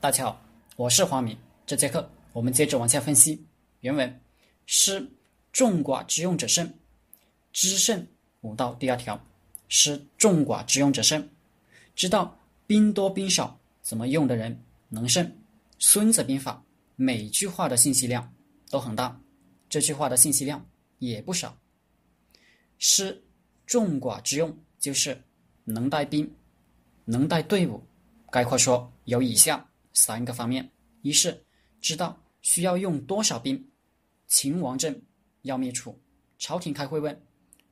大家好，我是黄明。这节课我们接着往下分析原文：诗众寡之用者胜，知胜五道第二条。诗众寡之用者胜，知道兵多兵少怎么用的人能胜。孙子兵法每句话的信息量都很大，这句话的信息量也不少。诗众寡之用就是能带兵，能带队伍。概括说有以下三个方面：一是知道需要用多少兵。秦王政要灭楚，朝廷开会问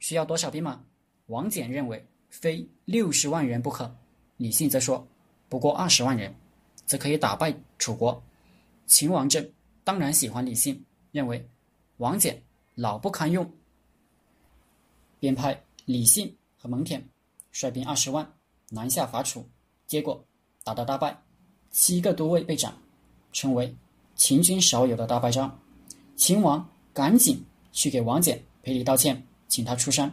需要多少兵吗？王翦认为非六十万人不可，李信则说不过二十万人，则可以打败楚国。秦王政当然喜欢李信，认为王翦老不堪用，便派李信和蒙恬率兵二十万南下伐楚，结果打到大败，七个都尉被斩，成为秦军少有的大败仗。秦王赶紧去给王翦赔礼道歉，请他出山。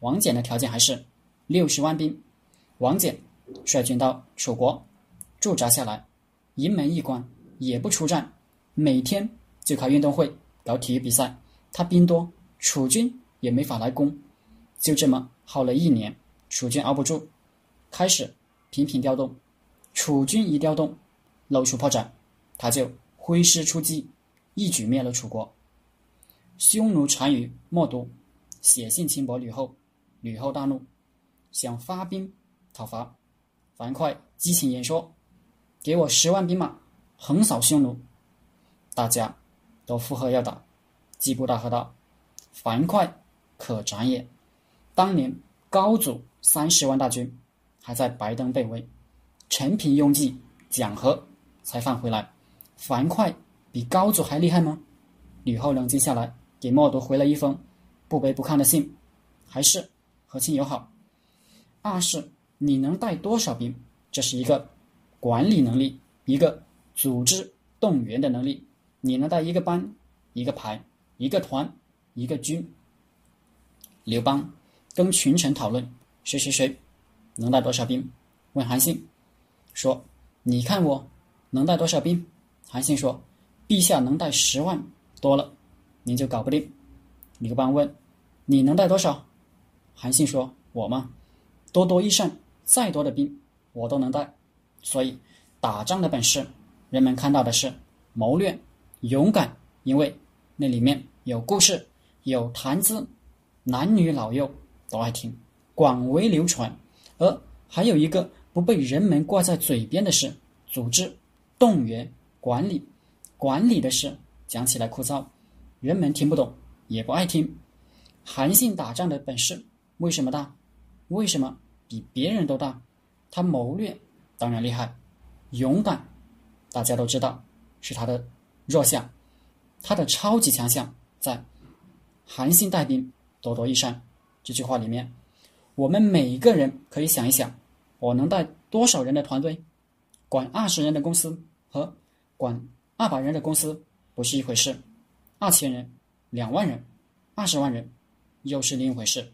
王翦的条件还是六十万兵。王翦率军到楚国驻扎下来，营门一关，也不出战，每天就开运动会、搞体育比赛。他兵多，楚军也没法来攻，就这么耗了一年，楚军熬不住，开始频频调动。楚军一调动，露出破绽，他就挥师出击，一举灭了楚国。匈奴单于冒读写信轻薄吕后。吕后大怒，想发兵讨伐。樊哙激情演说：“给我十万兵马，横扫匈奴！”大家都附和要打。季布大喝道：“樊哙可斩也！当年高祖三十万大军还在白登被围，陈平拥挤，讲和才放回来。樊哙比高祖还厉害吗？”吕后冷静下来，给默读回了一封不卑不亢的信，还是。和亲友好。二是你能带多少兵，这是一个管理能力，一个组织动员的能力。你能带一个班、一个排、一个团、一个军。刘邦跟群臣讨论谁谁谁能带多少兵，问韩信说：“你看我能带多少兵？”韩信说：“陛下能带十万多了，您就搞不定。”刘邦问：“你能带多少？”韩信说：“我吗？多多益善，再多的兵我都能带。所以打仗的本事，人们看到的是谋略、勇敢，因为那里面有故事，有谈资，男女老幼都爱听，广为流传。而还有一个不被人们挂在嘴边的是组织、动员、管理。管理的事讲起来枯燥，人们听不懂，也不爱听。韩信打仗的本事。”为什么大？为什么比别人都大？他谋略当然厉害，勇敢大家都知道是他的弱项，他的超级强项在韩信带兵多多益善这句话里面。我们每一个人可以想一想，我能带多少人的团队？管二十人的公司和管二百人的公司不是一回事，二千人、两万人、二十万人又是另一回事。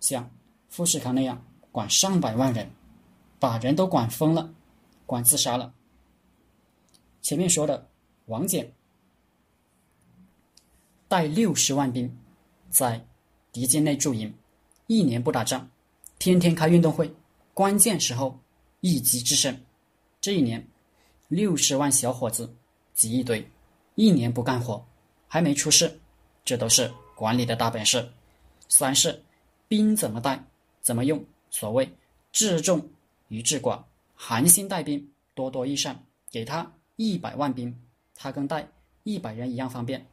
像富士康那样管上百万人，把人都管疯了，管自杀了。前面说的王翦带六十万兵在敌境内驻营，一年不打仗，天天开运动会，关键时候一击制胜。这一年，六十万小伙子挤一堆，一年不干活还没出事，这都是管理的大本事。三是。兵怎么带，怎么用？所谓治众于治寡，韩信带兵多多益善，给他一百万兵，他跟带一百人一样方便。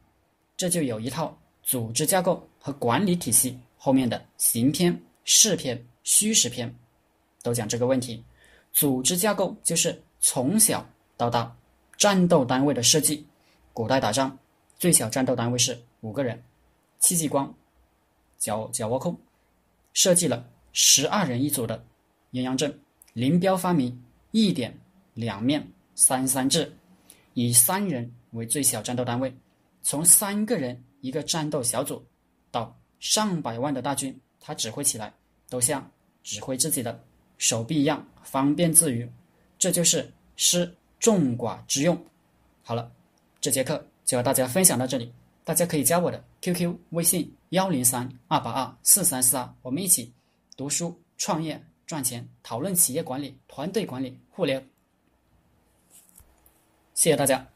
这就有一套组织架构和管理体系。后面的行篇、事篇、虚实篇都讲这个问题。组织架构就是从小到大战斗单位的设计。古代打仗最小战斗单位是五个人，戚继光，脚脚窝控。设计了十二人一组的阴阳阵，林彪发明一点、两面、三三制，以三人为最小战斗单位，从三个人一个战斗小组到上百万的大军，他指挥起来都像指挥自己的手臂一样方便自如。这就是诗众寡之用。好了，这节课就和大家分享到这里，大家可以加我的 QQ 微信幺零三二八二四三四二，我们一起读书、创业、赚钱，讨论企业管理、团队管理、互联。谢谢大家。